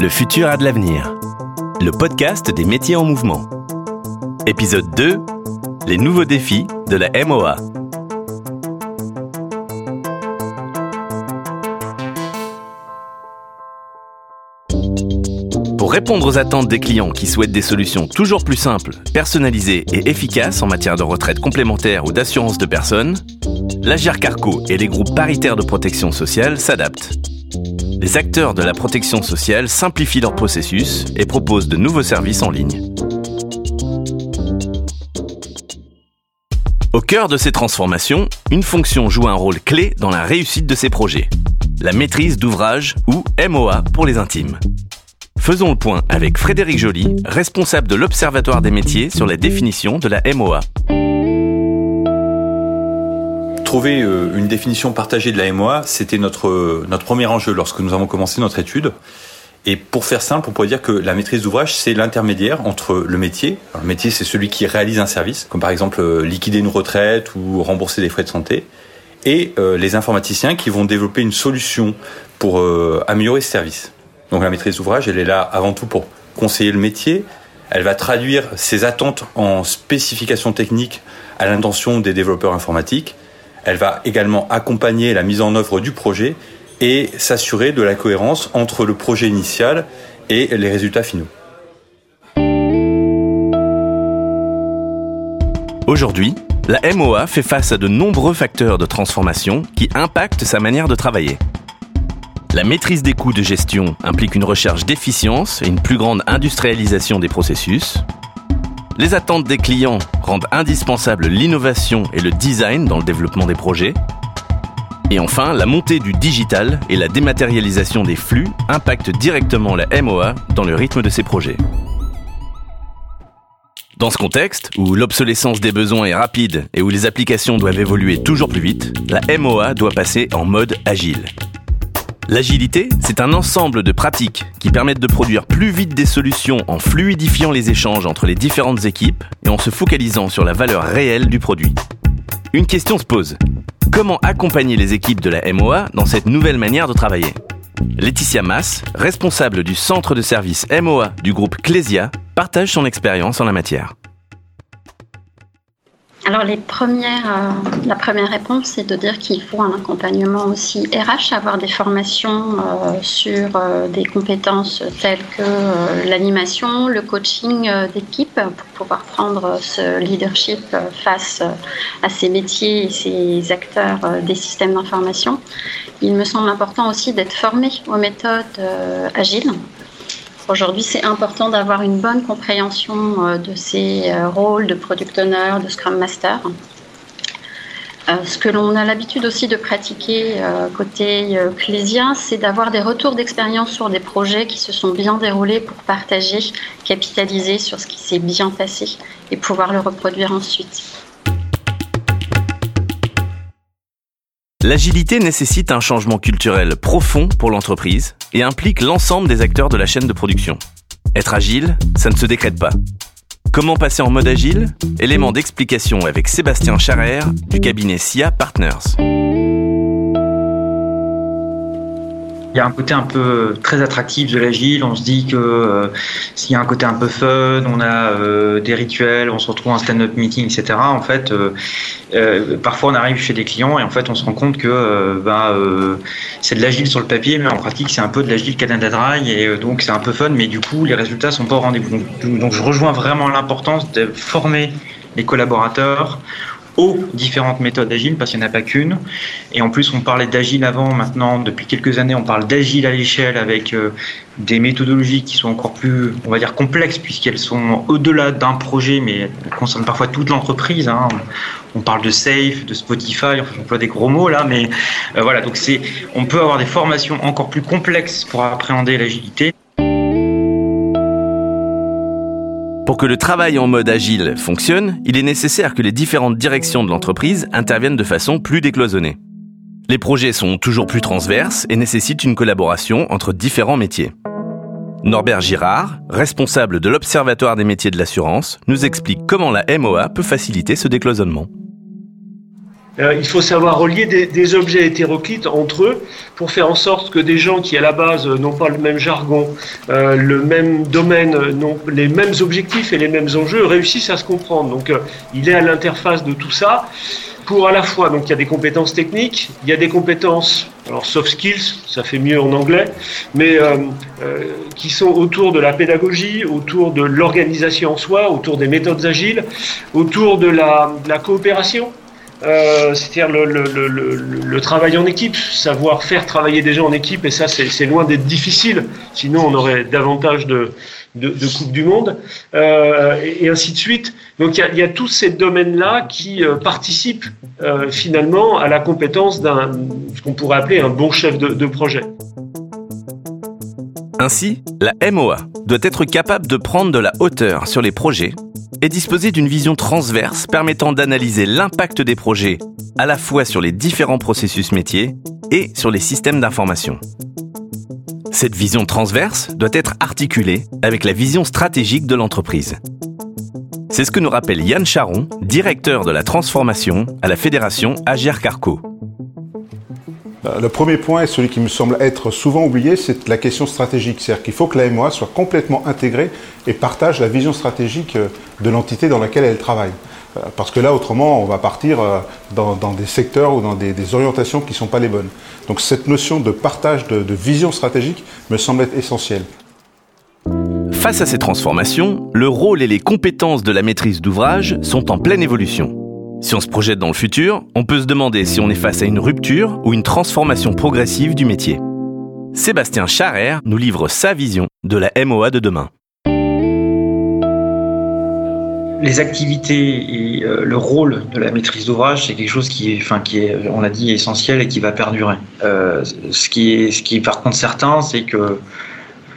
Le futur a de l'avenir. Le podcast des métiers en mouvement. Épisode 2. Les nouveaux défis de la MOA. Pour répondre aux attentes des clients qui souhaitent des solutions toujours plus simples, personnalisées et efficaces en matière de retraite complémentaire ou d'assurance de personnes, l'Agir Carco et les groupes paritaires de protection sociale s'adaptent. Les acteurs de la protection sociale simplifient leur processus et proposent de nouveaux services en ligne. Au cœur de ces transformations, une fonction joue un rôle clé dans la réussite de ces projets. La maîtrise d'ouvrage ou MOA pour les intimes. Faisons le point avec Frédéric Joly, responsable de l'Observatoire des métiers sur la définition de la MOA. Trouver euh, une définition partagée de la MOA, c'était notre, notre premier enjeu lorsque nous avons commencé notre étude. Et pour faire simple, on pourrait dire que la maîtrise d'ouvrage, c'est l'intermédiaire entre le métier. Le métier, c'est celui qui réalise un service, comme par exemple euh, liquider une retraite ou rembourser des frais de santé, et euh, les informaticiens qui vont développer une solution pour améliorer ce service. Donc la maîtrise d'ouvrage, elle est là avant tout pour conseiller le métier. Elle va traduire ses attentes en spécifications techniques à l'intention des développeurs informatiques. Elle va également accompagner la mise en œuvre du projet et s'assurer de la cohérence entre le projet initial et les résultats finaux. Aujourd'hui, la MOA fait face à de nombreux facteurs de transformation qui impactent sa manière de travailler. La maîtrise des coûts de gestion implique une recherche d'efficience et une plus grande industrialisation des processus. Les attentes des clients rendent indispensable l'innovation et le design dans le développement des projets. Et enfin, la montée du digital et la dématérialisation des flux impactent directement la MOA dans le rythme de ces projets. Dans ce contexte, où l'obsolescence des besoins est rapide et où les applications doivent évoluer toujours plus vite, la MOA doit passer en mode agile. L'agilité, c'est un ensemble de pratiques qui permettent de produire plus vite des solutions en fluidifiant les échanges entre les différentes équipes et en se focalisant sur la valeur réelle du produit. Une question se pose. Comment accompagner les équipes de la MOA dans cette nouvelle manière de travailler? Laetitia Mass, responsable du centre de service MOA du groupe Clésia, partage son expérience en la matière. Alors euh, la première réponse, c'est de dire qu'il faut un accompagnement aussi RH, avoir des formations euh, sur euh, des compétences telles que l'animation, le coaching d'équipe pour pouvoir prendre ce leadership face à ces métiers et ces acteurs des systèmes d'information. Il me semble important aussi d'être formé aux méthodes agiles Aujourd'hui, c'est important d'avoir une bonne compréhension euh, de ces euh, rôles de product owner, de scrum master. Euh, ce que l'on a l'habitude aussi de pratiquer côté Clésia, c'est d'avoir des retours d'expérience sur des projets qui se sont bien déroulés pour partager, capitaliser sur ce qui s'est bien passé et pouvoir le reproduire ensuite. L'agilité nécessite un changement culturel profond pour l'entreprise et implique l'ensemble des acteurs de la chaîne de production. Être agile, ça ne se décrète pas. Comment passer en mode agile? Élément d'explication avec Sébastien Charrer du cabinet SIA Partners. Y a un côté un peu très attractif de l'agile. On se dit que euh, s'il y a un côté un peu fun, on a euh, des rituels, on se retrouve en stand-up meeting, etc. En fait, euh, parfois on arrive chez des clients et en fait on se rend compte que bah, c'est de l'agile sur le papier, mais en pratique c'est un peu de l'agile Canada Dry et donc c'est un peu fun, mais du coup les résultats sont pas au rendez-vous. donc je rejoins vraiment l'importance de former les collaborateurs aux différentes méthodes agile parce qu'il n'y en a pas qu'une. Et en plus, on parlait d'agile avant, maintenant, depuis quelques années, on parle d'agile à l'échelle avec euh, des méthodologies qui sont encore plus, on va dire, complexes puisqu'elles sont au-delà d'un projet, mais elles concernent parfois toute l'entreprise. Hein. On parle de Safe, de Spotify, enfin, j'emploie des gros mots là, mais euh, voilà, donc c'est, on peut avoir des formations encore plus complexes pour appréhender l'agilité. Pour que le travail en mode agile fonctionne, il est nécessaire que les différentes directions de l'entreprise interviennent de façon plus décloisonnée. Les projets sont toujours plus transverses et nécessitent une collaboration entre différents métiers. Norbert Girard, responsable de l'Observatoire des métiers de l'assurance, nous explique comment la MOA peut faciliter ce décloisonnement. Euh, il faut savoir relier des, objets hétéroclites entre eux pour faire en sorte que des gens qui à la base n'ont pas le même jargon, euh, le même domaine, les mêmes objectifs et les mêmes enjeux réussissent à se comprendre. Donc euh, il est à l'interface de tout ça pour à la fois, donc il y a des compétences techniques, il y a des compétences, alors soft skills, ça fait mieux en anglais, mais qui sont autour de la pédagogie, autour de l'organisation en soi, autour des méthodes agiles, autour de la coopération. Euh, c'est-à-dire le, le, le, le, travail en équipe, savoir faire travailler des gens en équipe, et ça c'est loin d'être difficile, sinon on aurait davantage de, de, de Coupe du Monde, euh, et, ainsi de suite. Donc il y a, y a, tous ces domaines-là qui euh, participent euh, finalement à la compétence d'un, ce qu'on pourrait appeler un bon chef de, de projet. Ainsi, la MOA doit être capable de prendre de la hauteur sur les projets et disposer d'une vision transverse permettant d'analyser l'impact des projets à la fois sur les différents processus métiers et sur les systèmes d'information. Cette vision transverse doit être articulée avec la vision stratégique de l'entreprise. C'est ce que nous rappelle Yann Charon, directeur de la transformation à la Fédération Agir Carco. Euh, le premier point, celui qui me semble être souvent oublié, c'est la question stratégique. C'est-à-dire qu'il faut que la MOA soit complètement intégrée et partage la vision stratégique euh, de l'entité dans laquelle elle travaille. Euh, parce que là, autrement, on va partir dans, des secteurs ou dans des, orientations qui ne sont pas les bonnes. Donc cette notion de partage de, de vision stratégique me semble être essentielle. Face à ces transformations, le rôle et les compétences de la maîtrise d'ouvrage sont en pleine évolution. Si on se projette dans le futur, on peut se demander si on est face à une rupture ou une transformation progressive du métier. Sébastien Charrer nous livre sa vision de la MOA de demain. Les activités et euh, le rôle de la maîtrise d'ouvrage, c'est quelque chose qui est, enfin, qui est, on l'a dit, essentiel et qui va perdurer. Euh, ce qui est, ce qui est par contre certain, c'est que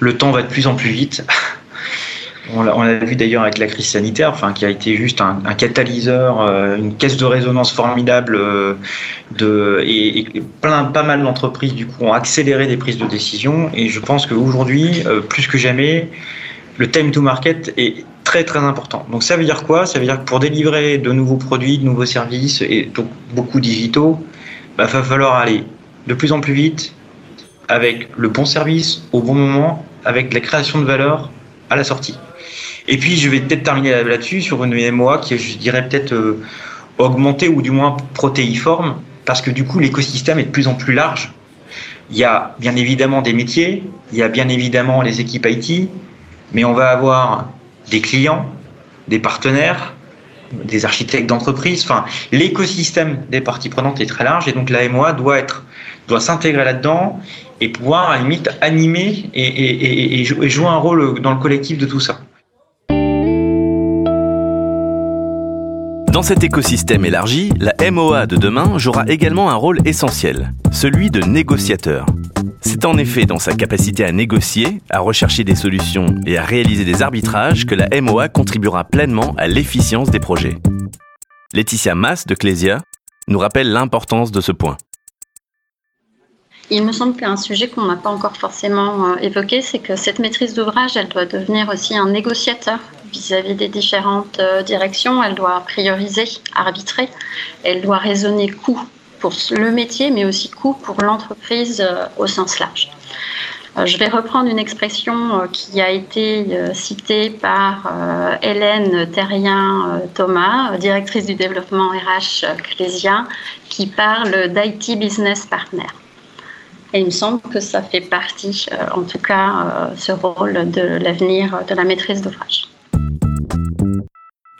le temps va de plus en plus vite. On l'a vu d'ailleurs avec la crise sanitaire, qui a été juste un, catalyseur, euh, une caisse de résonance formidable, euh, et, plein, pas mal d'entreprises du coup ont accéléré des prises de décision. Et je pense qu'aujourd'hui, euh, plus que jamais, le time to market est très très important. Donc ça veut dire quoi? Ça veut dire que pour délivrer de nouveaux produits, de nouveaux services et donc beaucoup digitaux, il bah, va falloir aller de plus en plus vite avec le bon service au bon moment, avec la création de valeur à la sortie. Et puis, je vais peut-être terminer là-dessus sur une MOA qui, je dirais, peut-être euh, augmentée ou du moins protéiforme, parce que du coup, l'écosystème est de plus en plus large. Il y a bien évidemment des métiers, il y a bien évidemment les équipes IT, mais on va avoir des clients, des partenaires, des architectes d'entreprise. Enfin, l'écosystème des parties prenantes est très large et donc la MOA doit être, doit s'intégrer là-dedans et pouvoir à la limite animer et, et jouer un rôle dans le collectif de tout ça. Dans cet écosystème élargi, la MOA de demain jouera également un rôle essentiel, celui de négociateur. C'est en effet dans sa capacité à négocier, à rechercher des solutions et à réaliser des arbitrages que la MOA contribuera pleinement à l'efficience des projets. Laetitia Mass de Clésia nous rappelle l'importance de ce point. Il me semble qu'un sujet qu'on n'a pas encore forcément euh, évoqué, c'est que cette maîtrise d'ouvrage, elle doit devenir aussi un négociateur vis-à-vis des différentes euh, directions. Elle doit prioriser, arbitrer. Elle doit raisonner coût pour le métier, mais aussi coût pour l'entreprise euh, au sens large. Je vais reprendre une expression qui a été citée par Hélène Terrien-Thomas, directrice du développement RH Clésia, qui parle d'IT Business Partner. Et il me semble que ça fait partie, euh, en tout cas, euh, ce rôle de l'avenir de la maîtrise d'ouvrage.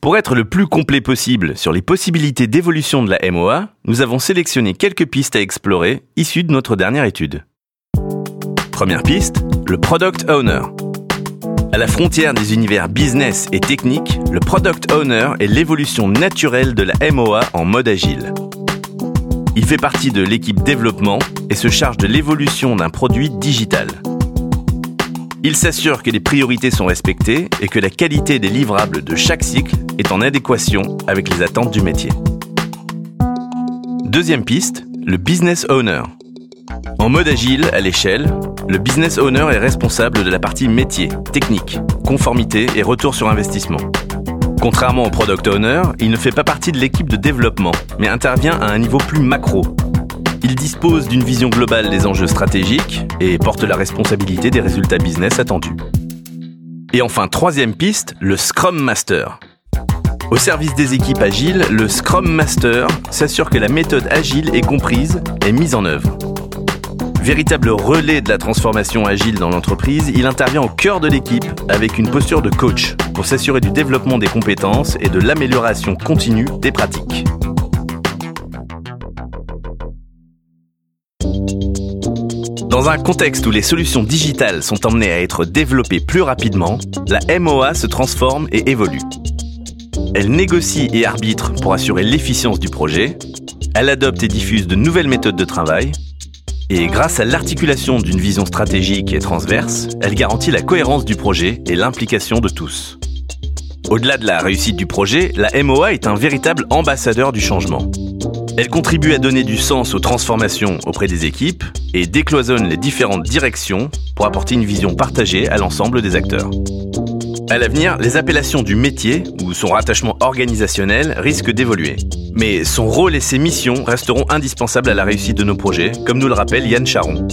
Pour être le plus complet possible sur les possibilités d'évolution de la MOA, nous avons sélectionné quelques pistes à explorer issues de notre dernière étude. Première piste, le Product Owner. À la frontière des univers business et technique, le Product Owner est l'évolution naturelle de la MOA en mode agile. Il fait partie de l'équipe développement et se charge de l'évolution d'un produit digital. Il s'assure que les priorités sont respectées et que la qualité des livrables de chaque cycle est en adéquation avec les attentes du métier. Deuxième piste, le business owner. En mode agile à l'échelle, le business owner est responsable de la partie métier, technique, conformité et retour sur investissement. Contrairement au product owner, il ne fait pas partie de l'équipe de développement, mais intervient à un niveau plus macro. Il dispose d'une vision globale des enjeux stratégiques et porte la responsabilité des résultats business attendus. Et enfin, troisième piste, le Scrum Master. Au service des équipes agiles, le Scrum Master s'assure que la méthode agile est comprise et mise en œuvre. Véritable relais de la transformation agile dans l'entreprise, il intervient au cœur de l'équipe avec une posture de coach pour s'assurer du développement des compétences et de l'amélioration continue des pratiques. Dans un contexte où les solutions digitales sont emmenées à être développées plus rapidement, la MOA se transforme et évolue. Elle négocie et arbitre pour assurer l'efficience du projet, elle adopte et diffuse de nouvelles méthodes de travail, et grâce à l'articulation d'une vision stratégique et transverse, elle garantit la cohérence du projet et l'implication de tous. Au-delà de la réussite du projet, la MOA est un véritable ambassadeur du changement. Elle contribue à donner du sens aux transformations auprès des équipes et décloisonne les différentes directions pour apporter une vision partagée à l'ensemble des acteurs. À l'avenir, les appellations du métier ou son rattachement organisationnel risquent d'évoluer. Mais son rôle et ses missions resteront indispensables à la réussite de nos projets, comme nous le rappelle Yann Charon.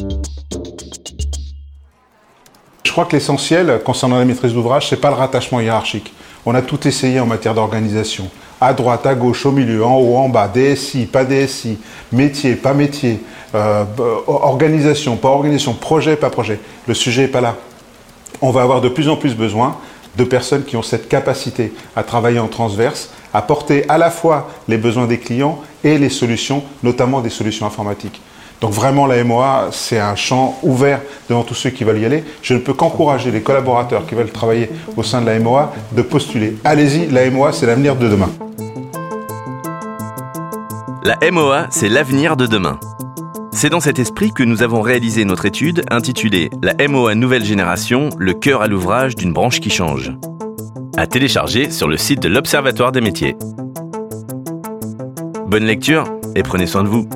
Je crois que l'essentiel concernant la maîtrise d'ouvrage, c'est pas le rattachement hiérarchique. On a tout essayé en matière d'organisation. À droite, à gauche, au milieu, en haut, en bas, DSI, pas DSI, métier, pas métier, euh, organisation, pas organisation, projet, pas projet. Le sujet n'est pas là. On va avoir de plus en plus besoin de personnes qui ont cette capacité à travailler en transverse, à porter à la fois les besoins des clients et les solutions, notamment des solutions informatiques. Donc vraiment, la MOA, c'est un champ ouvert devant tous ceux qui veulent y aller. Je ne peux qu'encourager les collaborateurs qui veulent travailler au sein de la MOA de postuler. Allez-y, la MOA, c'est l'avenir de demain. La MOA, c'est l'avenir de demain. C'est dans cet esprit que nous avons réalisé notre étude intitulée La MOA Nouvelle Génération, le cœur à l'ouvrage d'une branche qui change. À télécharger sur le site de l'Observatoire des métiers. Bonne lecture et prenez soin de vous.